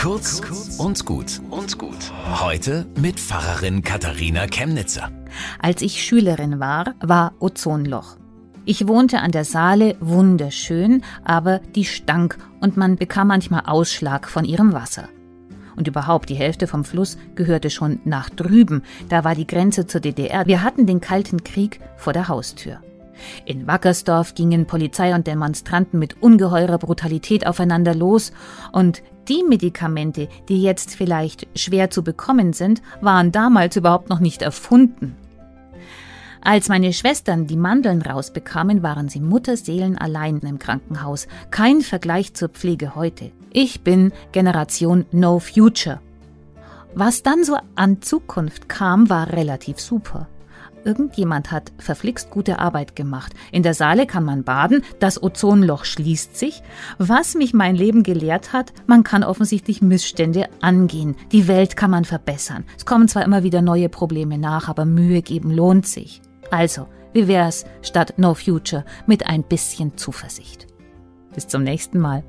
Kurz und gut und gut. Heute mit Pfarrerin Katharina Chemnitzer. Als ich Schülerin war, war Ozonloch. Ich wohnte an der Saale, wunderschön, aber die stank und man bekam manchmal Ausschlag von ihrem Wasser. Und überhaupt, die Hälfte vom Fluss gehörte schon nach drüben, da war die Grenze zur DDR. Wir hatten den Kalten Krieg vor der Haustür. In Wackersdorf gingen Polizei und Demonstranten mit ungeheurer Brutalität aufeinander los, und die Medikamente, die jetzt vielleicht schwer zu bekommen sind, waren damals überhaupt noch nicht erfunden. Als meine Schwestern die Mandeln rausbekamen, waren sie Mutterseelen allein im Krankenhaus. Kein Vergleich zur Pflege heute. Ich bin Generation No Future. Was dann so an Zukunft kam, war relativ super. Irgendjemand hat verflixt gute Arbeit gemacht. In der Saale kann man baden, das Ozonloch schließt sich. Was mich mein Leben gelehrt hat, man kann offensichtlich Missstände angehen. Die Welt kann man verbessern. Es kommen zwar immer wieder neue Probleme nach, aber Mühe geben lohnt sich. Also, wie wär's statt No Future mit ein bisschen Zuversicht? Bis zum nächsten Mal.